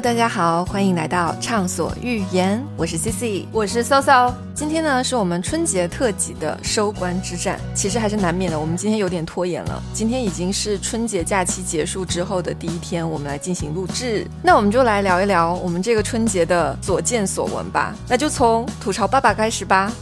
Hello，大家好，欢迎来到畅所欲言，我是 Cici，我是 Soso。今天呢是我们春节特辑的收官之战，其实还是难免的，我们今天有点拖延了。今天已经是春节假期结束之后的第一天，我们来进行录制。那我们就来聊一聊我们这个春节的所见所闻吧。那就从吐槽爸爸开始吧，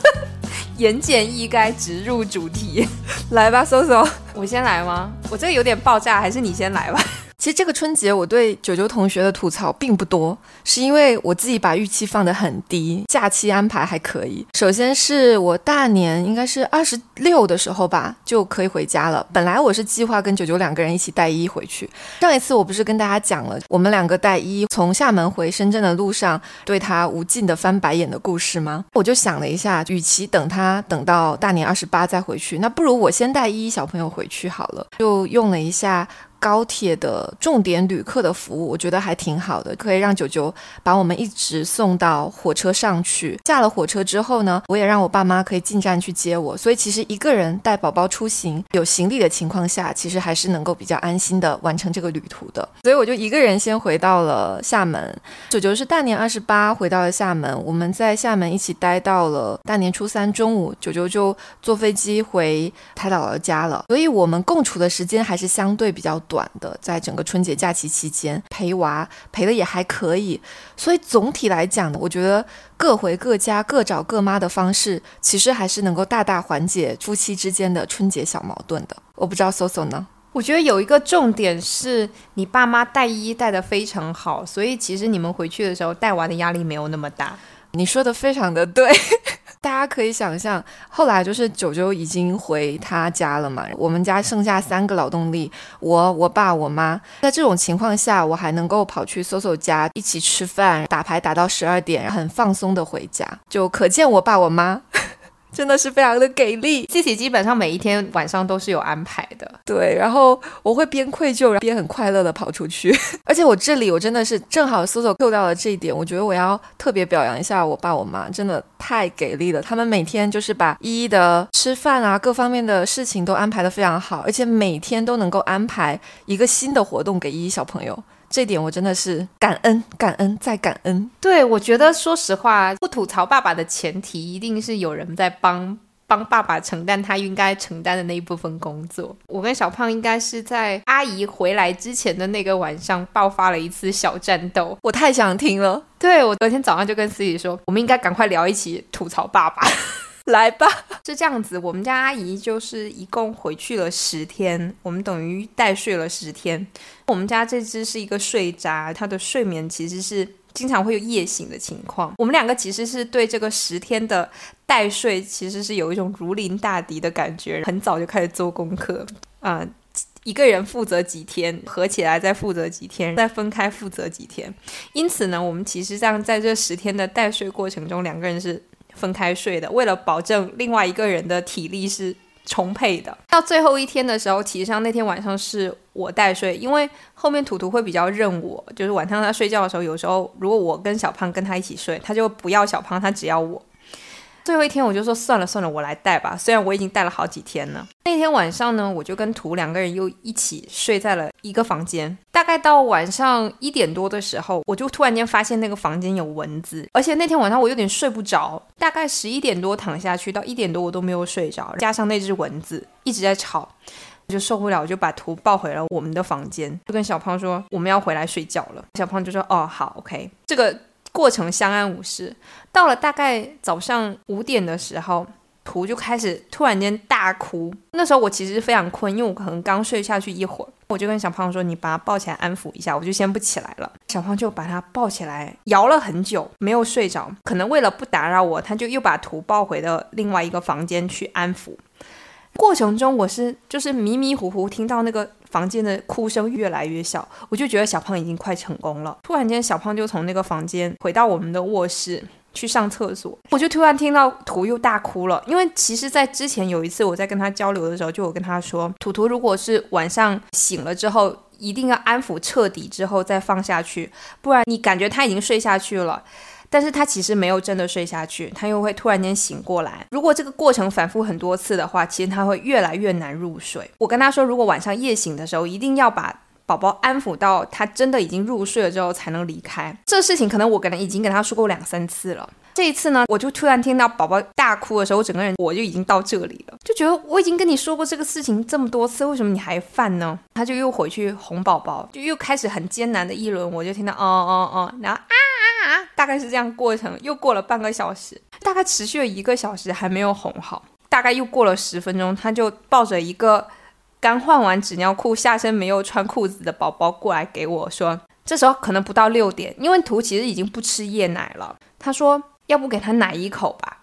言简意赅，直入主题。来吧，Soso，我先来吗？我这个有点爆炸，还是你先来吧？其实这个春节我对九九同学的吐槽并不多，是因为我自己把预期放得很低，假期安排还可以。首先是我大年应该是二十六的时候吧，就可以回家了。本来我是计划跟九九两个人一起带一回去。上一次我不是跟大家讲了，我们两个带一从厦门回深圳的路上，对他无尽的翻白眼的故事吗？我就想了一下，与其等他等到大年二十八再回去，那不如我先带一小朋友回去好了。就用了一下。高铁的重点旅客的服务，我觉得还挺好的，可以让九九把我们一直送到火车上去。下了火车之后呢，我也让我爸妈可以进站去接我。所以其实一个人带宝宝出行，有行李的情况下，其实还是能够比较安心的完成这个旅途的。所以我就一个人先回到了厦门。九九是大年二十八回到了厦门，我们在厦门一起待到了大年初三中午，九九就坐飞机回他姥姥家了。所以我们共处的时间还是相对比较。短的，在整个春节假期期间陪娃陪的也还可以，所以总体来讲呢，我觉得各回各家各找各妈的方式，其实还是能够大大缓解夫妻之间的春节小矛盾的。我不知道 Soso 呢？我觉得有一个重点是你爸妈带一带的非常好，所以其实你们回去的时候带娃的压力没有那么大。你说的非常的对。大家可以想象，后来就是九九已经回他家了嘛，我们家剩下三个劳动力，我、我爸、我妈。在这种情况下，我还能够跑去搜搜家一起吃饭、打牌，打到十二点，很放松的回家，就可见我爸我妈。真的是非常的给力，自己基本上每一天晚上都是有安排的。对，然后我会边愧疚然后边很快乐的跑出去，而且我这里我真的是正好搜索做到了这一点，我觉得我要特别表扬一下我爸我妈，真的太给力了。他们每天就是把一一的吃饭啊各方面的事情都安排的非常好，而且每天都能够安排一个新的活动给一一小朋友。这点我真的是感恩，感恩再感恩。对，我觉得说实话，不吐槽爸爸的前提，一定是有人在帮帮爸爸承担他应该承担的那一部分工作。我跟小胖应该是在阿姨回来之前的那个晚上爆发了一次小战斗，我太想听了。对我昨天早上就跟思怡说，我们应该赶快聊一起吐槽爸爸。来吧，是这样子，我们家阿姨就是一共回去了十天，我们等于代睡了十天。我们家这只是一个睡渣，它的睡眠其实是经常会有夜醒的情况。我们两个其实是对这个十天的代睡，其实是有一种如临大敌的感觉，很早就开始做功课啊，一个人负责几天，合起来再负责几天，再分开负责几天。因此呢，我们其实这样在这十天的代睡过程中，两个人是。分开睡的，为了保证另外一个人的体力是充沛的。到最后一天的时候，其实上那天晚上是我代睡，因为后面图图会比较认我，就是晚上他睡觉的时候，有时候如果我跟小胖跟他一起睡，他就不要小胖，他只要我。最后一天我就说算了算了，我来带吧。虽然我已经带了好几天了。那天晚上呢，我就跟图两个人又一起睡在了一个房间。大概到晚上一点多的时候，我就突然间发现那个房间有蚊子，而且那天晚上我有点睡不着。大概十一点多躺下去，到一点多我都没有睡着，加上那只蚊子一直在吵，我就受不了，我就把图抱回了我们的房间，就跟小胖说我们要回来睡觉了。小胖就说哦好，OK，这个。过程相安无事，到了大概早上五点的时候，图就开始突然间大哭。那时候我其实非常困，因为我可能刚睡下去一会儿，我就跟小胖说：“你把他抱起来安抚一下。”我就先不起来了。小胖就把他抱起来，摇了很久，没有睡着。可能为了不打扰我，他就又把图抱回了另外一个房间去安抚。过程中，我是就是迷迷糊糊听到那个。房间的哭声越来越小，我就觉得小胖已经快成功了。突然间，小胖就从那个房间回到我们的卧室去上厕所，我就突然听到图又大哭了。因为其实，在之前有一次我在跟他交流的时候，就有跟他说，图图如果是晚上醒了之后，一定要安抚彻底之后再放下去，不然你感觉他已经睡下去了。但是他其实没有真的睡下去，他又会突然间醒过来。如果这个过程反复很多次的话，其实他会越来越难入睡。我跟他说，如果晚上夜醒的时候，一定要把宝宝安抚到他真的已经入睡了之后才能离开。这事情可能我可能已经跟他说过两三次了。这一次呢，我就突然听到宝宝大哭的时候，我整个人我就已经到这里了，就觉得我已经跟你说过这个事情这么多次，为什么你还犯呢？他就又回去哄宝宝，就又开始很艰难的一轮，我就听到哦哦哦，然后啊，啊大概是这样过程，又过了半个小时，大概持续了一个小时还没有哄好，大概又过了十分钟，他就抱着一个刚换完纸尿裤、下身没有穿裤子的宝宝过来给我说，这时候可能不到六点，因为图其实已经不吃夜奶了，他说。要不给他奶一口吧，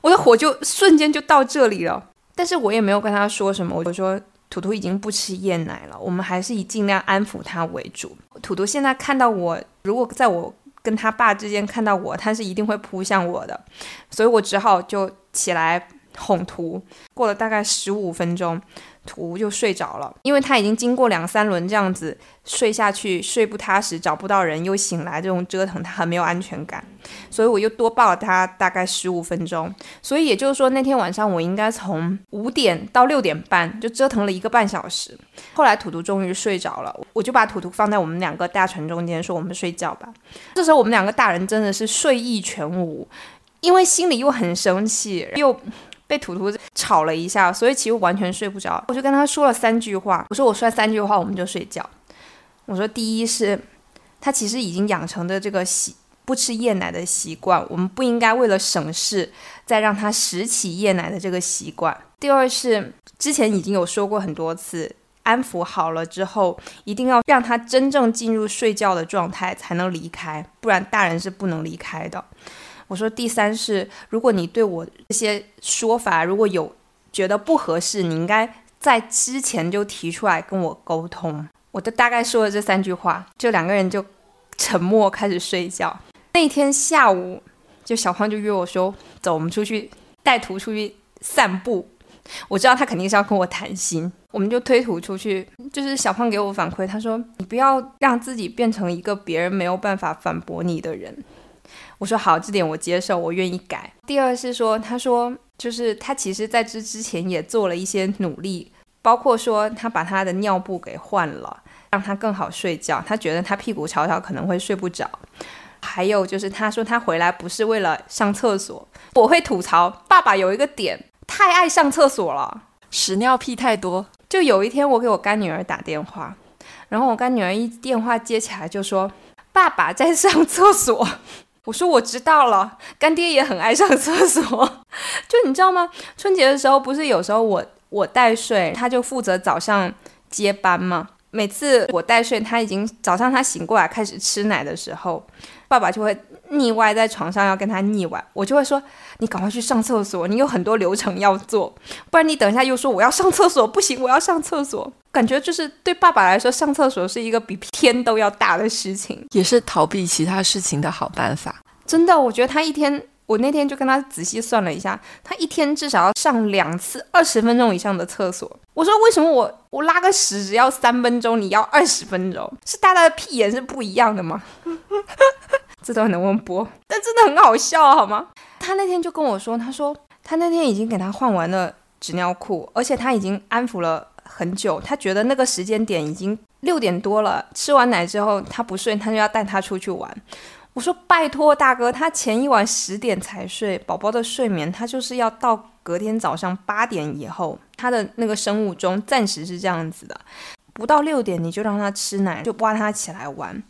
我的火就瞬间就到这里了。但是我也没有跟他说什么，我说图图已经不吃夜奶了，我们还是以尽量安抚他为主。图图现在看到我，如果在我跟他爸之间看到我，他是一定会扑向我的，所以我只好就起来哄图。过了大概十五分钟。图就睡着了，因为他已经经过两三轮这样子睡下去，睡不踏实，找不到人，又醒来，这种折腾他很没有安全感，所以我又多抱了他大概十五分钟。所以也就是说，那天晚上我应该从五点到六点半就折腾了一个半小时。后来图图终于睡着了，我就把图图放在我们两个大床中间，说我们睡觉吧。这时候我们两个大人真的是睡意全无，因为心里又很生气，又。被图图吵了一下，所以其实完全睡不着。我就跟他说了三句话，我说我说三句话我们就睡觉。我说第一是，他其实已经养成的这个习不吃夜奶的习惯，我们不应该为了省事再让他拾起夜奶的这个习惯。第二是，之前已经有说过很多次，安抚好了之后，一定要让他真正进入睡觉的状态才能离开，不然大人是不能离开的。我说第三是，如果你对我这些说法如果有觉得不合适，你应该在之前就提出来跟我沟通。我就大概说了这三句话，就两个人就沉默开始睡觉。那天下午，就小胖就约我说，走，我们出去带图出去散步。我知道他肯定是要跟我谈心，我们就推图出去。就是小胖给我反馈，他说你不要让自己变成一个别人没有办法反驳你的人。我说好，这点我接受，我愿意改。第二是说，他说就是他其实在这之前也做了一些努力，包括说他把他的尿布给换了，让他更好睡觉。他觉得他屁股吵吵可能会睡不着。还有就是他说他回来不是为了上厕所。我会吐槽爸爸有一个点，太爱上厕所了，屎尿屁太多。就有一天我给我干女儿打电话，然后我干女儿一电话接起来就说爸爸在上厕所。我说我知道了，干爹也很爱上厕所。就你知道吗？春节的时候不是有时候我我带睡，他就负责早上接班吗。每次我带睡，他已经早上他醒过来开始吃奶的时候，爸爸就会腻歪在床上要跟他腻歪，我就会说你赶快去上厕所，你有很多流程要做，不然你等一下又说我要上厕所，不行，我要上厕所。感觉就是对爸爸来说，上厕所是一个比天都要大的事情，也是逃避其他事情的好办法。真的，我觉得他一天，我那天就跟他仔细算了一下，他一天至少要上两次二十分钟以上的厕所。我说为什么我我拉个屎只要三分钟，你要二十分钟？是大家的屁眼是不一样的吗？这段能不能播？但真的很好笑，好吗？他那天就跟我说，他说他那天已经给他换完了纸尿裤，而且他已经安抚了。很久，他觉得那个时间点已经六点多了。吃完奶之后，他不睡，他就要带他出去玩。我说：“拜托大哥，他前一晚十点才睡，宝宝的睡眠他就是要到隔天早上八点以后，他的那个生物钟暂时是这样子的。不到六点你就让他吃奶，就挖他起来玩。”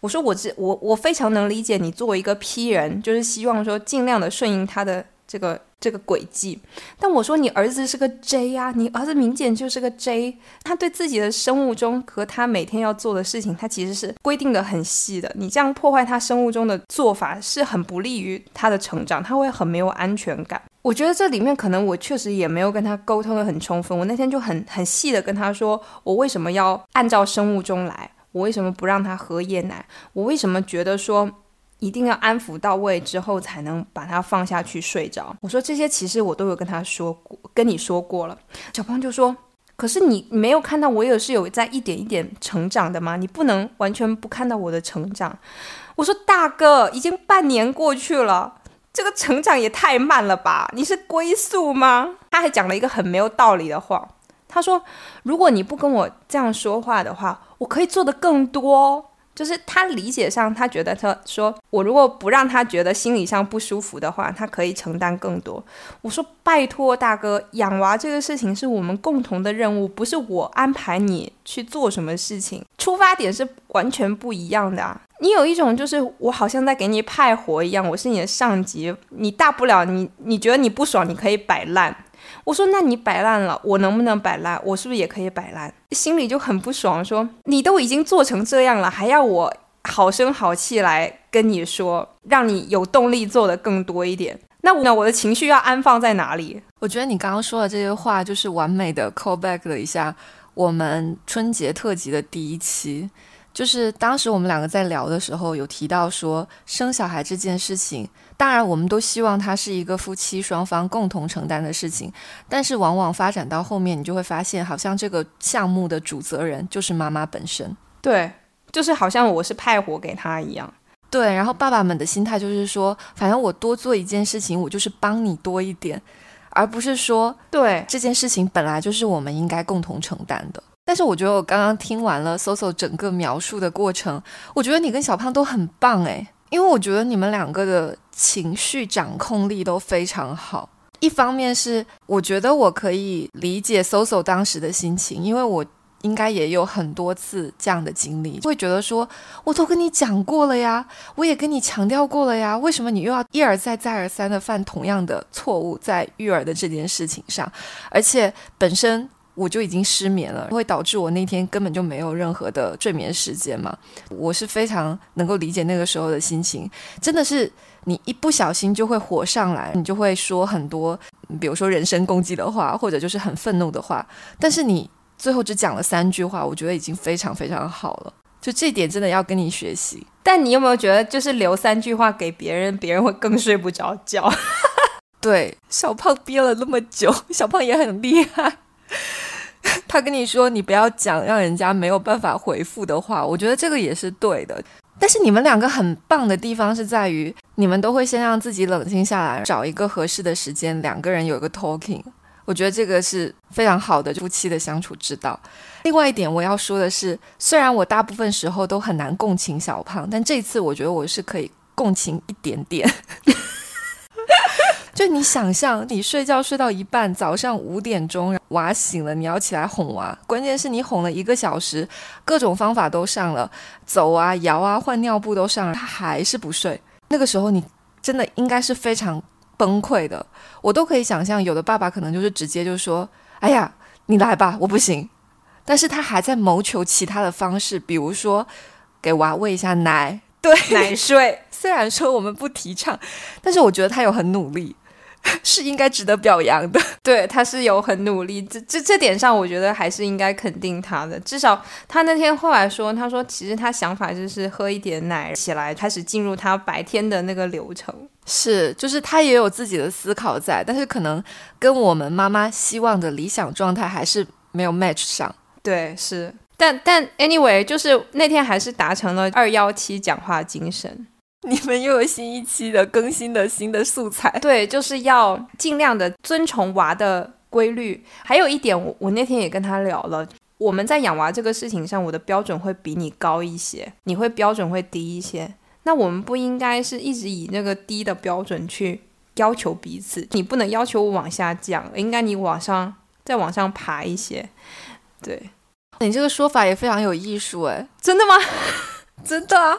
我说：“我这我我非常能理解你作为一个 P 人，就是希望说尽量的顺应他的这个。”这个轨迹，但我说你儿子是个 J 啊，你儿子明显就是个 J，他对自己的生物钟和他每天要做的事情，他其实是规定的很细的。你这样破坏他生物钟的做法，是很不利于他的成长，他会很没有安全感。我觉得这里面可能我确实也没有跟他沟通的很充分。我那天就很很细的跟他说，我为什么要按照生物钟来，我为什么不让他喝夜奶，我为什么觉得说。一定要安抚到位之后，才能把他放下去睡着。我说这些其实我都有跟他说过，跟你说过了。小胖就说：“可是你没有看到我也是有在一点一点成长的吗？你不能完全不看到我的成长。”我说：“大哥，已经半年过去了，这个成长也太慢了吧？你是龟速吗？”他还讲了一个很没有道理的话。他说：“如果你不跟我这样说话的话，我可以做的更多。”就是他理解上，他觉得他说我如果不让他觉得心理上不舒服的话，他可以承担更多。我说拜托大哥，养娃这个事情是我们共同的任务，不是我安排你去做什么事情，出发点是完全不一样的啊。你有一种就是我好像在给你派活一样，我是你的上级，你大不了你你觉得你不爽，你可以摆烂。我说：“那你摆烂了，我能不能摆烂？我是不是也可以摆烂？”心里就很不爽，说：“你都已经做成这样了，还要我好声好气来跟你说，让你有动力做的更多一点？那我那我的情绪要安放在哪里？”我觉得你刚刚说的这些话，就是完美的 call back 了一下我们春节特辑的第一期。就是当时我们两个在聊的时候，有提到说生小孩这件事情，当然我们都希望它是一个夫妻双方共同承担的事情，但是往往发展到后面，你就会发现，好像这个项目的主责人就是妈妈本身。对，就是好像我是派活给他一样。对，然后爸爸们的心态就是说，反正我多做一件事情，我就是帮你多一点，而不是说，对这件事情本来就是我们应该共同承担的。但是我觉得我刚刚听完了 Soso 整个描述的过程，我觉得你跟小胖都很棒诶，因为我觉得你们两个的情绪掌控力都非常好。一方面是我觉得我可以理解 Soso 当时的心情，因为我应该也有很多次这样的经历，会觉得说我都跟你讲过了呀，我也跟你强调过了呀，为什么你又要一而再再而三的犯同样的错误在育儿的这件事情上，而且本身。我就已经失眠了，会导致我那天根本就没有任何的睡眠时间嘛。我是非常能够理解那个时候的心情，真的是你一不小心就会火上来，你就会说很多，比如说人身攻击的话，或者就是很愤怒的话。但是你最后只讲了三句话，我觉得已经非常非常好了。就这点真的要跟你学习。但你有没有觉得，就是留三句话给别人，别人会更睡不着觉？对，小胖憋了那么久，小胖也很厉害。他跟你说，你不要讲让人家没有办法回复的话，我觉得这个也是对的。但是你们两个很棒的地方是在于，你们都会先让自己冷静下来，找一个合适的时间，两个人有一个 talking。我觉得这个是非常好的夫妻的相处之道。另外一点我要说的是，虽然我大部分时候都很难共情小胖，但这次我觉得我是可以共情一点点。就你想象，你睡觉睡到一半，早上五点钟娃醒了，你要起来哄娃。关键是你哄了一个小时，各种方法都上了，走啊、摇啊、换尿布都上了，他还是不睡。那个时候你真的应该是非常崩溃的。我都可以想象，有的爸爸可能就是直接就说：“哎呀，你来吧，我不行。”但是他还在谋求其他的方式，比如说给娃喂一下奶，对，奶睡。虽然说我们不提倡，但是我觉得他有很努力。是应该值得表扬的，对，他是有很努力，这这这点上，我觉得还是应该肯定他的。至少他那天后来说，他说其实他想法就是喝一点奶起来，开始进入他白天的那个流程。是，就是他也有自己的思考在，但是可能跟我们妈妈希望的理想状态还是没有 match 上。对，是，但但 anyway，就是那天还是达成了二幺七讲话精神。你们又有新一期的更新的新的素材，对，就是要尽量的遵从娃的规律。还有一点，我我那天也跟他聊了，我们在养娃这个事情上，我的标准会比你高一些，你会标准会低一些。那我们不应该是一直以那个低的标准去要求彼此，你不能要求我往下降，应该你往上再往上爬一些。对，你这个说法也非常有艺术，哎，真的吗？真的啊。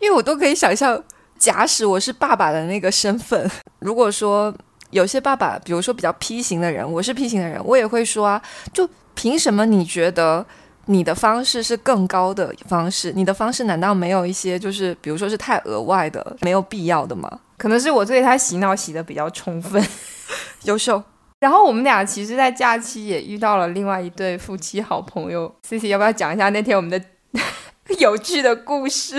因为我都可以想象，假使我是爸爸的那个身份，如果说有些爸爸，比如说比较 P 型的人，我是 P 型的人，我也会说啊，就凭什么你觉得你的方式是更高的方式？你的方式难道没有一些就是，比如说是太额外的、没有必要的吗？可能是我对他洗脑洗的比较充分，优秀。然后我们俩其实，在假期也遇到了另外一对夫妻好朋友，C C 要不要讲一下那天我们的 有趣的故事？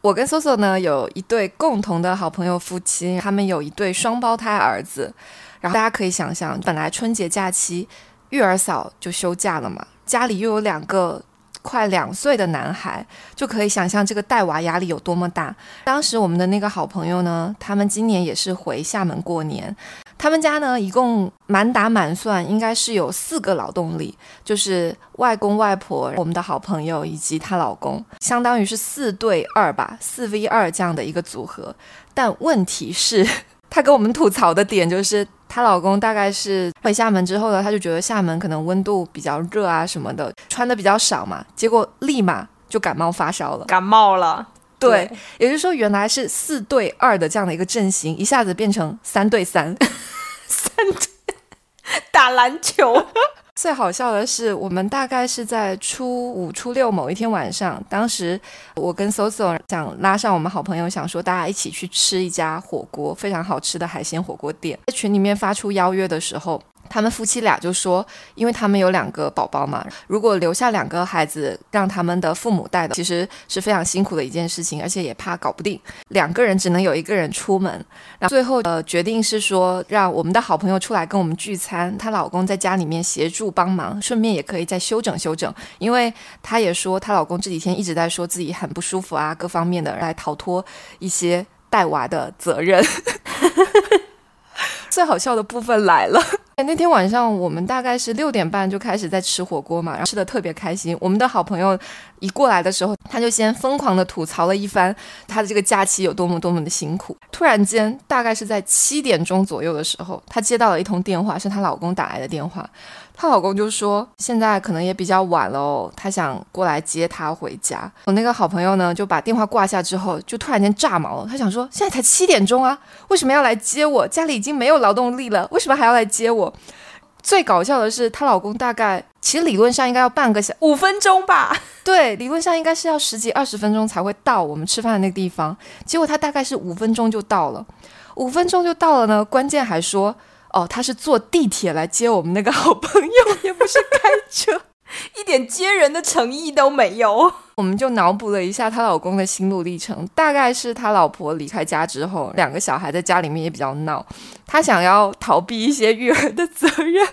我跟 Soso 呢有一对共同的好朋友夫妻，他们有一对双胞胎儿子。然后大家可以想想，本来春节假期育儿嫂就休假了嘛，家里又有两个快两岁的男孩，就可以想象这个带娃压力有多么大。当时我们的那个好朋友呢，他们今年也是回厦门过年，他们家呢，一共满打满算应该是有四个劳动力，就是外公外婆、我们的好朋友以及她老公，相当于是四对二吧，四 v 二这样的一个组合。但问题是，她跟我们吐槽的点就是，她老公大概是回厦门之后呢，他就觉得厦门可能温度比较热啊什么的，穿的比较少嘛，结果立马就感冒发烧了，感冒了。对，也就是说，原来是四对二的这样的一个阵型，一下子变成三对三，三对 打篮球。最好笑的是，我们大概是在初五、初六某一天晚上，当时我跟 Soso 想拉上我们好朋友，想说大家一起去吃一家火锅，非常好吃的海鲜火锅店，在群里面发出邀约的时候。他们夫妻俩就说，因为他们有两个宝宝嘛，如果留下两个孩子让他们的父母带的，其实是非常辛苦的一件事情，而且也怕搞不定，两个人只能有一个人出门。然后最后呃决定是说，让我们的好朋友出来跟我们聚餐，她老公在家里面协助帮忙，顺便也可以再休整休整，因为她也说她老公这几天一直在说自己很不舒服啊，各方面的来逃脱一些带娃的责任。最好笑的部分来了。那天晚上，我们大概是六点半就开始在吃火锅嘛，然后吃的特别开心。我们的好朋友一过来的时候，他就先疯狂的吐槽了一番他的这个假期有多么多么的辛苦。突然间，大概是在七点钟左右的时候，他接到了一通电话，是她老公打来的电话。她老公就说：“现在可能也比较晚了哦，他想过来接她回家。”我那个好朋友呢，就把电话挂下之后，就突然间炸毛了。他想说：“现在才七点钟啊，为什么要来接我？家里已经没有劳动力了，为什么还要来接我？”最搞笑的是，她老公大概其实理论上应该要半个小五分钟吧？对，理论上应该是要十几二十分钟才会到我们吃饭的那个地方。结果他大概是五分钟就到了，五分钟就到了呢。关键还说。哦，他是坐地铁来接我们那个好朋友，也不是开车，一点接人的诚意都没有。我们就脑补了一下她老公的心路历程，大概是他老婆离开家之后，两个小孩在家里面也比较闹，他想要逃避一些育儿的责任。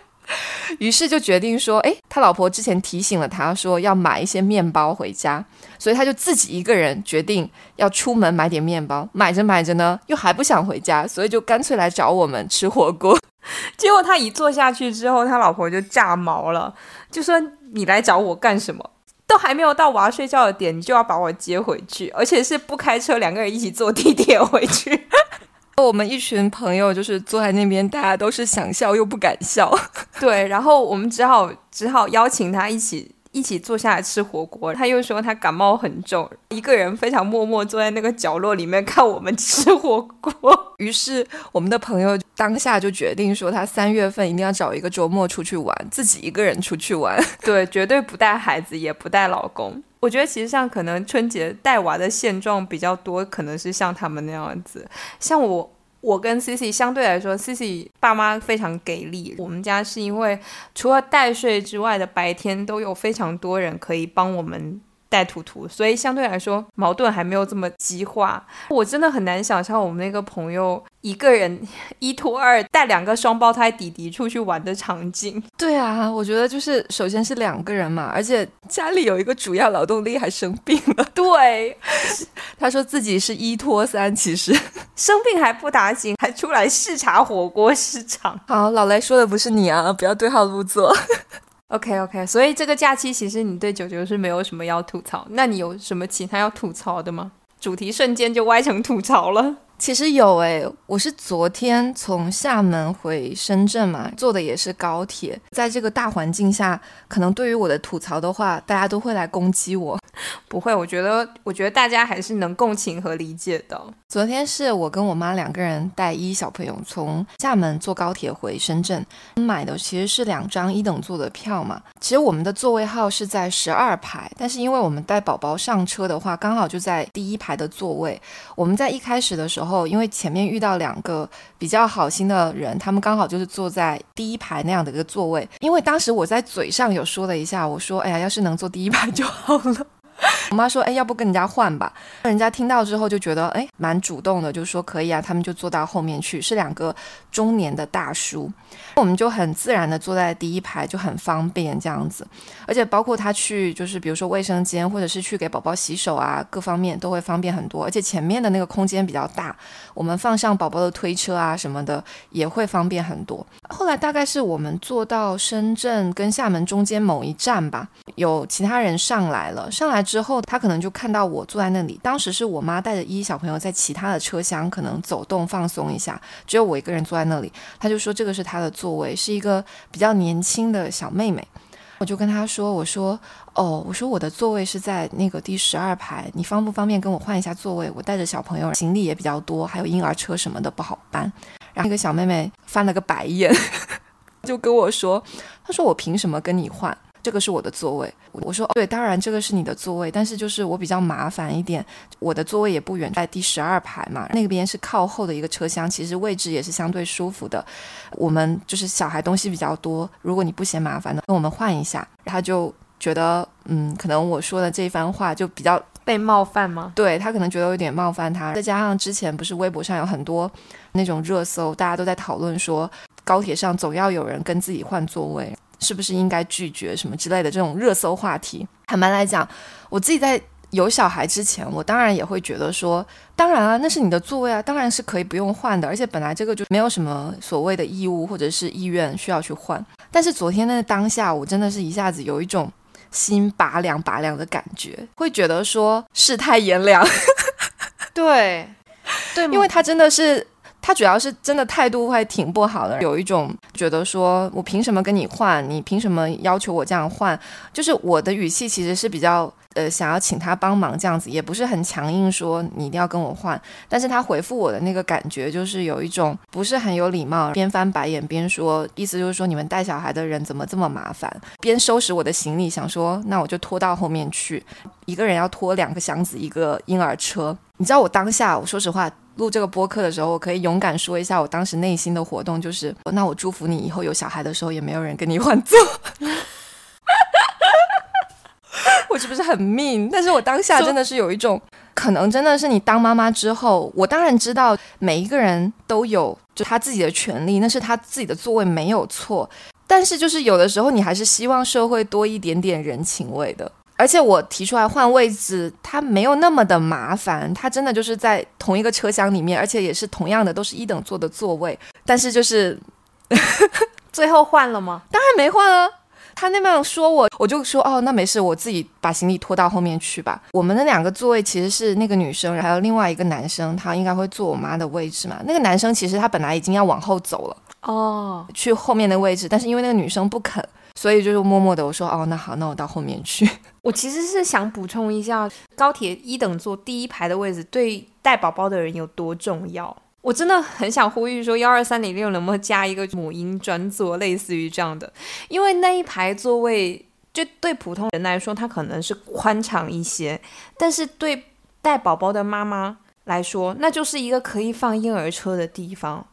于是就决定说，哎，他老婆之前提醒了他说要买一些面包回家，所以他就自己一个人决定要出门买点面包。买着买着呢，又还不想回家，所以就干脆来找我们吃火锅。结果他一坐下去之后，他老婆就炸毛了，就说你来找我干什么？都还没有到我要睡觉的点，你就要把我接回去，而且是不开车，两个人一起坐地铁回去。我们一群朋友就是坐在那边，大家都是想笑又不敢笑。对，然后我们只好只好邀请他一起一起坐下来吃火锅。他又说他感冒很重，一个人非常默默坐在那个角落里面看我们吃火锅。于是我们的朋友当下就决定说，他三月份一定要找一个周末出去玩，自己一个人出去玩。对，绝对不带孩子，也不带老公。我觉得其实像可能春节带娃的现状比较多，可能是像他们那样子。像我，我跟 C C 相对来说，C C 爸妈非常给力。我们家是因为除了带睡之外的白天都有非常多人可以帮我们。带图图，所以相对来说矛盾还没有这么激化。我真的很难想象我们那个朋友一个人 一拖二带两个双胞胎弟弟出去玩的场景。对啊，我觉得就是首先是两个人嘛，而且家里有一个主要劳动力还生病了。对，他说自己是一拖三，其实 生病还不打紧，还出来视察火锅市场。好，老雷说的不是你啊，不要对号入座。OK OK，所以这个假期其实你对九九是没有什么要吐槽，那你有什么其他要吐槽的吗？主题瞬间就歪成吐槽了。其实有诶，我是昨天从厦门回深圳嘛，坐的也是高铁。在这个大环境下，可能对于我的吐槽的话，大家都会来攻击我。不会，我觉得，我觉得大家还是能共情和理解的。昨天是我跟我妈两个人带一小朋友从厦门坐高铁回深圳，买的其实是两张一等座的票嘛。其实我们的座位号是在十二排，但是因为我们带宝宝上车的话，刚好就在第一排的座位。我们在一开始的时候，后因为前面遇到两个比较好心的人，他们刚好就是坐在第一排那样的一个座位。因为当时我在嘴上有说了一下，我说：“哎呀，要是能坐第一排就好了。” 我妈说：“哎，要不跟人家换吧？”人家听到之后就觉得哎，蛮主动的，就说可以啊。他们就坐到后面去，是两个中年的大叔，我们就很自然的坐在第一排，就很方便这样子。而且包括他去，就是比如说卫生间，或者是去给宝宝洗手啊，各方面都会方便很多。而且前面的那个空间比较大，我们放上宝宝的推车啊什么的也会方便很多。后来大概是我们坐到深圳跟厦门中间某一站吧，有其他人上来了，上来之后。他可能就看到我坐在那里，当时是我妈带着依依小朋友在其他的车厢可能走动放松一下，只有我一个人坐在那里。他就说这个是他的座位，是一个比较年轻的小妹妹。我就跟他说：“我说哦，我说我的座位是在那个第十二排，你方不方便跟我换一下座位？我带着小朋友，行李也比较多，还有婴儿车什么的不好搬。”然后那个小妹妹翻了个白眼，就跟我说：“她说我凭什么跟你换？”这个是我的座位，我说对，当然这个是你的座位，但是就是我比较麻烦一点，我的座位也不远，在第十二排嘛，那边是靠后的一个车厢，其实位置也是相对舒服的。我们就是小孩东西比较多，如果你不嫌麻烦的，跟我们换一下。他就觉得，嗯，可能我说的这番话就比较被冒犯吗？对他可能觉得有点冒犯他，再加上之前不是微博上有很多那种热搜，大家都在讨论说高铁上总要有人跟自己换座位。是不是应该拒绝什么之类的这种热搜话题？坦白来讲，我自己在有小孩之前，我当然也会觉得说，当然啊，那是你的座位啊，当然是可以不用换的，而且本来这个就没有什么所谓的义务或者是意愿需要去换。但是昨天那当下，我真的是一下子有一种心拔凉拔凉的感觉，会觉得说世态炎凉。对，对，因为他真的是。他主要是真的态度会挺不好的，有一种觉得说我凭什么跟你换，你凭什么要求我这样换？就是我的语气其实是比较呃想要请他帮忙这样子，也不是很强硬说你一定要跟我换。但是他回复我的那个感觉就是有一种不是很有礼貌，边翻白眼边说，意思就是说你们带小孩的人怎么这么麻烦？边收拾我的行李，想说那我就拖到后面去，一个人要拖两个箱子，一个婴儿车。你知道我当下，我说实话。录这个播客的时候，我可以勇敢说一下我当时内心的活动，就是那我祝福你以后有小孩的时候也没有人跟你换座。我是不是很命？但是我当下真的是有一种，可能真的是你当妈妈之后，我当然知道每一个人都有就他自己的权利，那是他自己的座位没有错，但是就是有的时候你还是希望社会多一点点人情味的。而且我提出来换位置，它没有那么的麻烦，它真的就是在同一个车厢里面，而且也是同样的，都是一等座的座位。但是就是 最后换了吗？当然没换啊！他那边说我，我就说哦，那没事，我自己把行李拖到后面去吧。我们的两个座位其实是那个女生，还有另外一个男生，他应该会坐我妈的位置嘛。那个男生其实他本来已经要往后走了哦，去后面的位置，但是因为那个女生不肯。所以就是默默的，我说哦，那好，那我到后面去。我其实是想补充一下，高铁一等座第一排的位置对带宝宝的人有多重要。我真的很想呼吁说，幺二三零六能不能加一个母婴专座，类似于这样的，因为那一排座位就对普通人来说，它可能是宽敞一些，但是对带宝宝的妈妈来说，那就是一个可以放婴儿车的地方。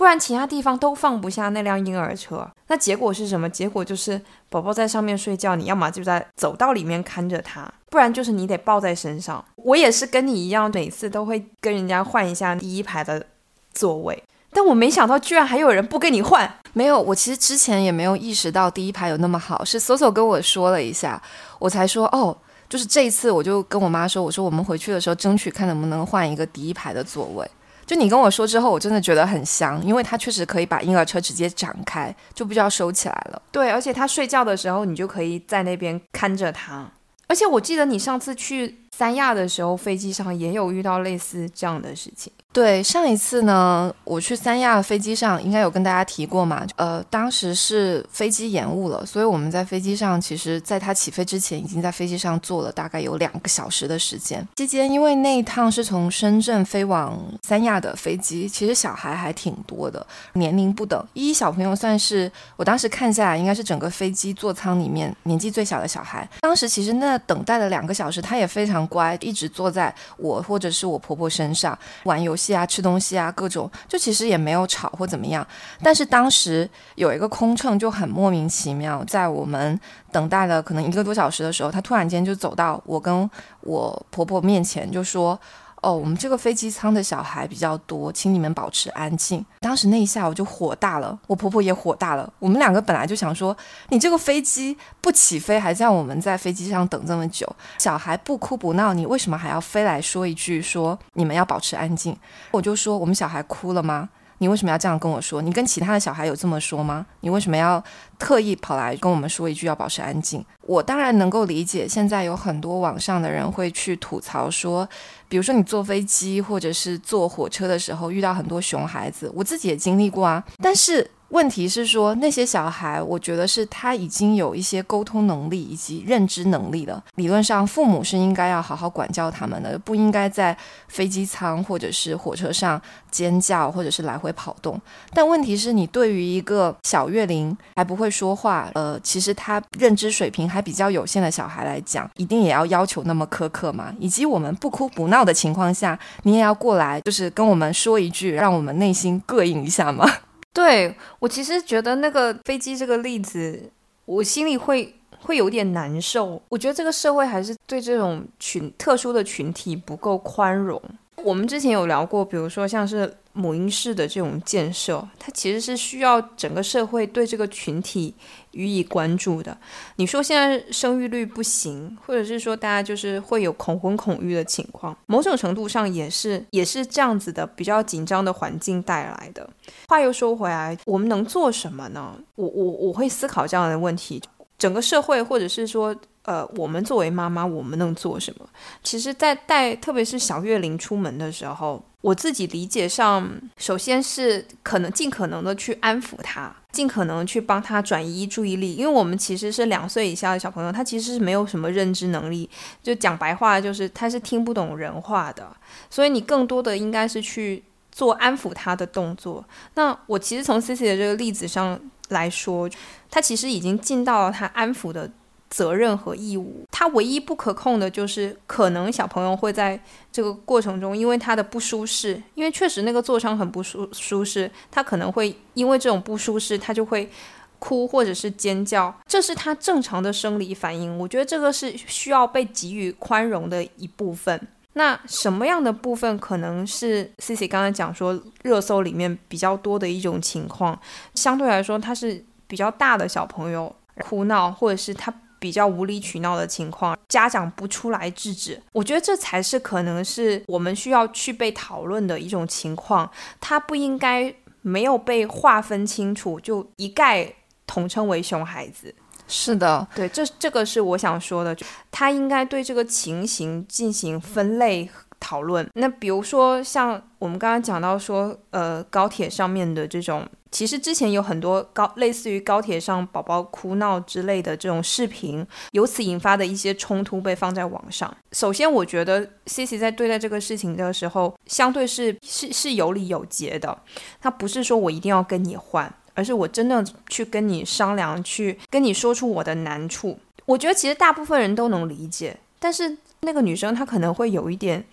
不然其他地方都放不下那辆婴儿车，那结果是什么？结果就是宝宝在上面睡觉，你要么就在走道里面看着他，不然就是你得抱在身上。我也是跟你一样，每次都会跟人家换一下第一排的座位，但我没想到居然还有人不跟你换。没有，我其实之前也没有意识到第一排有那么好，是搜搜跟我说了一下，我才说哦，就是这一次我就跟我妈说，我说我们回去的时候争取看能不能换一个第一排的座位。就你跟我说之后，我真的觉得很香，因为它确实可以把婴儿车直接展开，就不需要收起来了。对，而且他睡觉的时候，你就可以在那边看着他。而且我记得你上次去三亚的时候，飞机上也有遇到类似这样的事情。对，上一次呢，我去三亚飞机上，应该有跟大家提过嘛。呃，当时是飞机延误了，所以我们在飞机上，其实在它起飞之前，已经在飞机上坐了大概有两个小时的时间。期间，因为那一趟是从深圳飞往三亚的飞机，其实小孩还挺多的，年龄不等。依依小朋友算是我当时看下来，应该是整个飞机座舱里面年纪最小的小孩。当时其实那等待了两个小时，他也非常乖，一直坐在我或者是我婆婆身上玩游。戏啊、吃东西啊，各种，就其实也没有吵或怎么样。但是当时有一个空乘就很莫名其妙，在我们等待了可能一个多小时的时候，他突然间就走到我跟我婆婆面前，就说。哦，我们这个飞机舱的小孩比较多，请你们保持安静。当时那一下我就火大了，我婆婆也火大了。我们两个本来就想说，你这个飞机不起飞，还让我们在飞机上等这么久，小孩不哭不闹，你为什么还要飞来说一句说你们要保持安静？我就说我们小孩哭了吗？你为什么要这样跟我说？你跟其他的小孩有这么说吗？你为什么要特意跑来跟我们说一句要保持安静？我当然能够理解，现在有很多网上的人会去吐槽说，比如说你坐飞机或者是坐火车的时候遇到很多熊孩子，我自己也经历过啊，但是。问题是说那些小孩，我觉得是他已经有一些沟通能力以及认知能力了。理论上，父母是应该要好好管教他们的，不应该在飞机舱或者是火车上尖叫或者是来回跑动。但问题是你对于一个小月龄还不会说话，呃，其实他认知水平还比较有限的小孩来讲，一定也要要求那么苛刻吗？以及我们不哭不闹的情况下，你也要过来就是跟我们说一句，让我们内心膈应一下吗？对我其实觉得那个飞机这个例子，我心里会会有点难受。我觉得这个社会还是对这种群特殊的群体不够宽容。我们之前有聊过，比如说像是。母婴室的这种建设，它其实是需要整个社会对这个群体予以关注的。你说现在生育率不行，或者是说大家就是会有恐婚恐育的情况，某种程度上也是也是这样子的比较紧张的环境带来的。话又说回来，我们能做什么呢？我我我会思考这样的问题。整个社会，或者是说，呃，我们作为妈妈，我们能做什么？其实，在带特别是小月龄出门的时候。我自己理解上，首先是可能尽可能的去安抚他，尽可能去帮他转移注意力，因为我们其实是两岁以下的小朋友，他其实是没有什么认知能力，就讲白话就是他是听不懂人话的，所以你更多的应该是去做安抚他的动作。那我其实从 Cici 的这个例子上来说，他其实已经尽到了他安抚的。责任和义务，他唯一不可控的就是可能小朋友会在这个过程中，因为他的不舒适，因为确实那个座舱很不舒舒适，他可能会因为这种不舒适，他就会哭或者是尖叫，这是他正常的生理反应。我觉得这个是需要被给予宽容的一部分。那什么样的部分可能是 C C 刚才讲说热搜里面比较多的一种情况？相对来说，他是比较大的小朋友哭闹，或者是他。比较无理取闹的情况，家长不出来制止，我觉得这才是可能是我们需要去被讨论的一种情况。他不应该没有被划分清楚，就一概统称为熊孩子。是的，对，这这个是我想说的，他应该对这个情形进行分类。讨论那比如说像我们刚刚讲到说，呃，高铁上面的这种，其实之前有很多高类似于高铁上宝宝哭闹之类的这种视频，由此引发的一些冲突被放在网上。首先，我觉得 C C 在对待这个事情的时候，相对是是是有理有节的。他不是说我一定要跟你换，而是我真的去跟你商量，去跟你说出我的难处。我觉得其实大部分人都能理解，但是。那个女生她可能会有一点，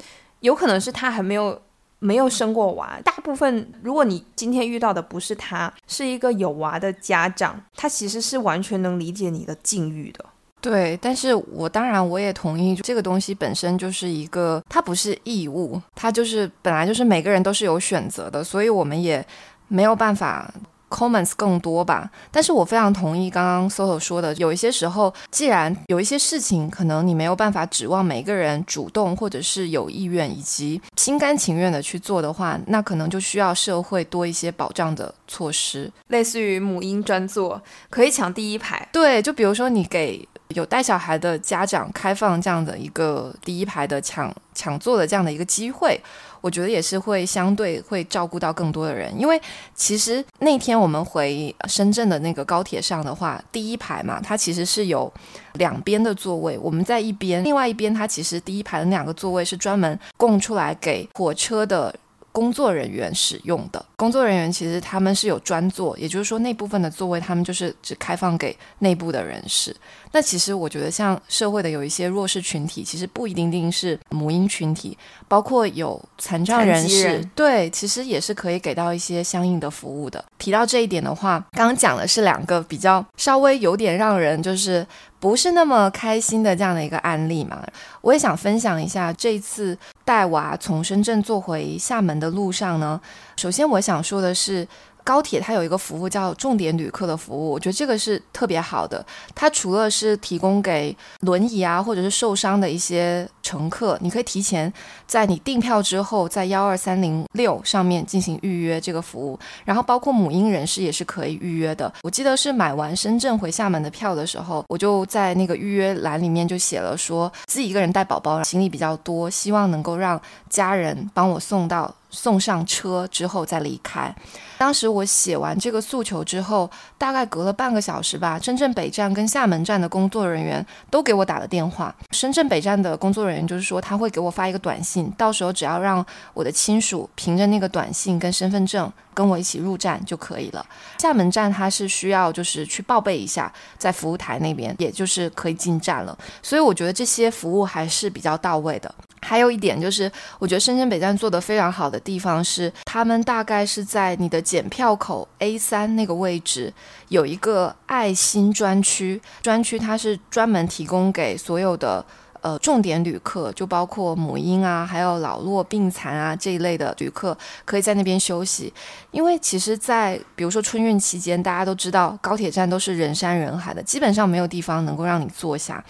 有可能是她还没有没有生过娃。大部分如果你今天遇到的不是她，是一个有娃的家长，她其实是完全能理解你的境遇的。对，但是我当然我也同意，这个东西本身就是一个，它不是义务，它就是本来就是每个人都是有选择的，所以我们也没有办法。Comments 更多吧，但是我非常同意刚刚 soso 说的，有一些时候，既然有一些事情可能你没有办法指望每个人主动或者是有意愿以及心甘情愿的去做的话，那可能就需要社会多一些保障的措施，类似于母婴专座，可以抢第一排。对，就比如说你给有带小孩的家长开放这样的一个第一排的抢抢座的这样的一个机会。我觉得也是会相对会照顾到更多的人，因为其实那天我们回深圳的那个高铁上的话，第一排嘛，它其实是有两边的座位，我们在一边，另外一边它其实第一排的那两个座位是专门供出来给火车的工作人员使用的。工作人员其实他们是有专座，也就是说那部分的座位他们就是只开放给内部的人士。那其实我觉得，像社会的有一些弱势群体，其实不一定定是母婴群体，包括有残障人士，对，其实也是可以给到一些相应的服务的。提到这一点的话，刚刚讲的是两个比较稍微有点让人就是不是那么开心的这样的一个案例嘛，我也想分享一下这次带娃从深圳坐回厦门的路上呢。首先我想说的是。高铁它有一个服务叫重点旅客的服务，我觉得这个是特别好的。它除了是提供给轮椅啊或者是受伤的一些乘客，你可以提前在你订票之后，在幺二三零六上面进行预约这个服务。然后包括母婴人士也是可以预约的。我记得是买完深圳回厦门的票的时候，我就在那个预约栏里面就写了说自己一个人带宝宝，行李比较多，希望能够让家人帮我送到。送上车之后再离开。当时我写完这个诉求之后，大概隔了半个小时吧，深圳北站跟厦门站的工作人员都给我打了电话。深圳北站的工作人员就是说，他会给我发一个短信，到时候只要让我的亲属凭着那个短信跟身份证跟我一起入站就可以了。厦门站它是需要就是去报备一下，在服务台那边，也就是可以进站了。所以我觉得这些服务还是比较到位的。还有一点就是，我觉得深圳北站做的非常好的地方是，他们大概是在你的检票口 A 三那个位置有一个爱心专区，专区它是专门提供给所有的。呃，重点旅客就包括母婴啊，还有老弱病残啊这一类的旅客，可以在那边休息。因为其实，在比如说春运期间，大家都知道高铁站都是人山人海的，基本上没有地方能够让你坐下。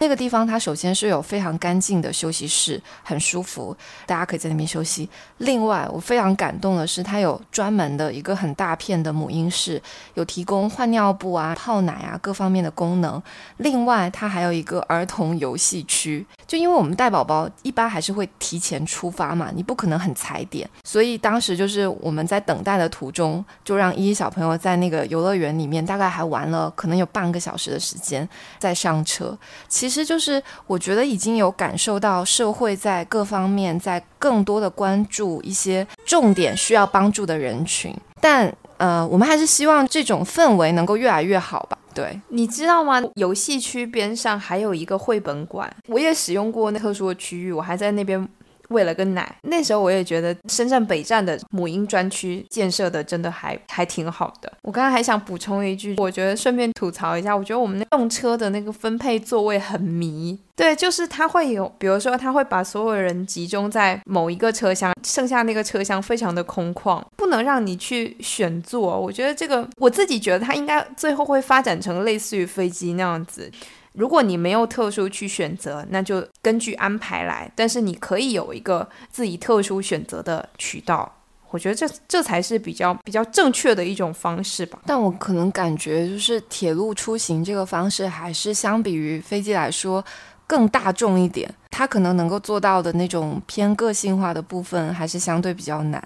那个地方它首先是有非常干净的休息室，很舒服，大家可以在那边休息。另外，我非常感动的是，它有专门的一个很大片的母婴室，有提供换尿布啊、泡奶啊各方面的功能。另外，它还有一个儿童游戏区。区，就因为我们带宝宝一般还是会提前出发嘛，你不可能很踩点，所以当时就是我们在等待的途中，就让依依小朋友在那个游乐园里面，大概还玩了可能有半个小时的时间再上车。其实就是我觉得已经有感受到社会在各方面在更多的关注一些重点需要帮助的人群，但呃，我们还是希望这种氛围能够越来越好吧。对，你知道吗？游戏区边上还有一个绘本馆，我也使用过那特殊的区域，我还在那边。喂了个奶，那时候我也觉得深圳北站的母婴专区建设的真的还还挺好的。我刚刚还想补充一句，我觉得顺便吐槽一下，我觉得我们那动车的那个分配座位很迷。对，就是它会有，比如说它会把所有人集中在某一个车厢，剩下那个车厢非常的空旷，不能让你去选座。我觉得这个我自己觉得它应该最后会发展成类似于飞机那样子。如果你没有特殊去选择，那就根据安排来。但是你可以有一个自己特殊选择的渠道，我觉得这这才是比较比较正确的一种方式吧。但我可能感觉就是铁路出行这个方式，还是相比于飞机来说更大众一点。它可能能够做到的那种偏个性化的部分，还是相对比较难。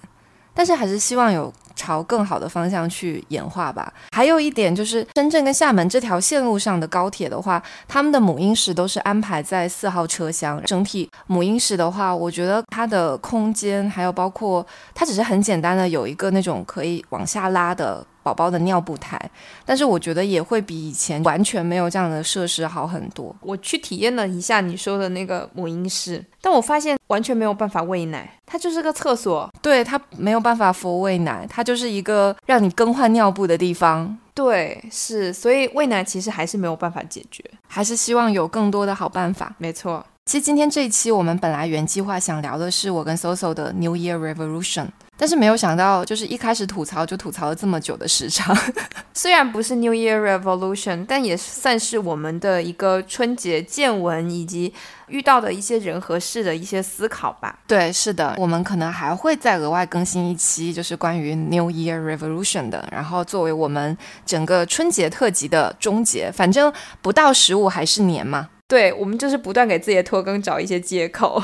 但是还是希望有。朝更好的方向去演化吧。还有一点就是，深圳跟厦门这条线路上的高铁的话，他们的母婴室都是安排在四号车厢。整体母婴室的话，我觉得它的空间还有包括它只是很简单的有一个那种可以往下拉的。宝宝的尿布台，但是我觉得也会比以前完全没有这样的设施好很多。我去体验了一下你说的那个母婴室，但我发现完全没有办法喂奶，它就是个厕所，对，它没有办法服喂奶，它就是一个让你更换尿布的地方。对，是，所以喂奶其实还是没有办法解决，还是希望有更多的好办法。没错。其实今天这一期我们本来原计划想聊的是我跟 Soso 的 New Year Revolution，但是没有想到就是一开始吐槽就吐槽了这么久的时长。虽然不是 New Year Revolution，但也算是我们的一个春节见闻以及遇到的一些人和事的一些思考吧。对，是的，我们可能还会再额外更新一期，就是关于 New Year Revolution 的，然后作为我们整个春节特辑的终结。反正不到十五还是年嘛。对我们就是不断给自己的拖更找一些借口。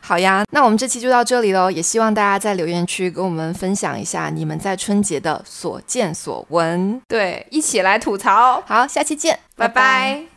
好呀，那我们这期就到这里喽，也希望大家在留言区跟我们分享一下你们在春节的所见所闻。对，一起来吐槽。好，下期见，拜拜。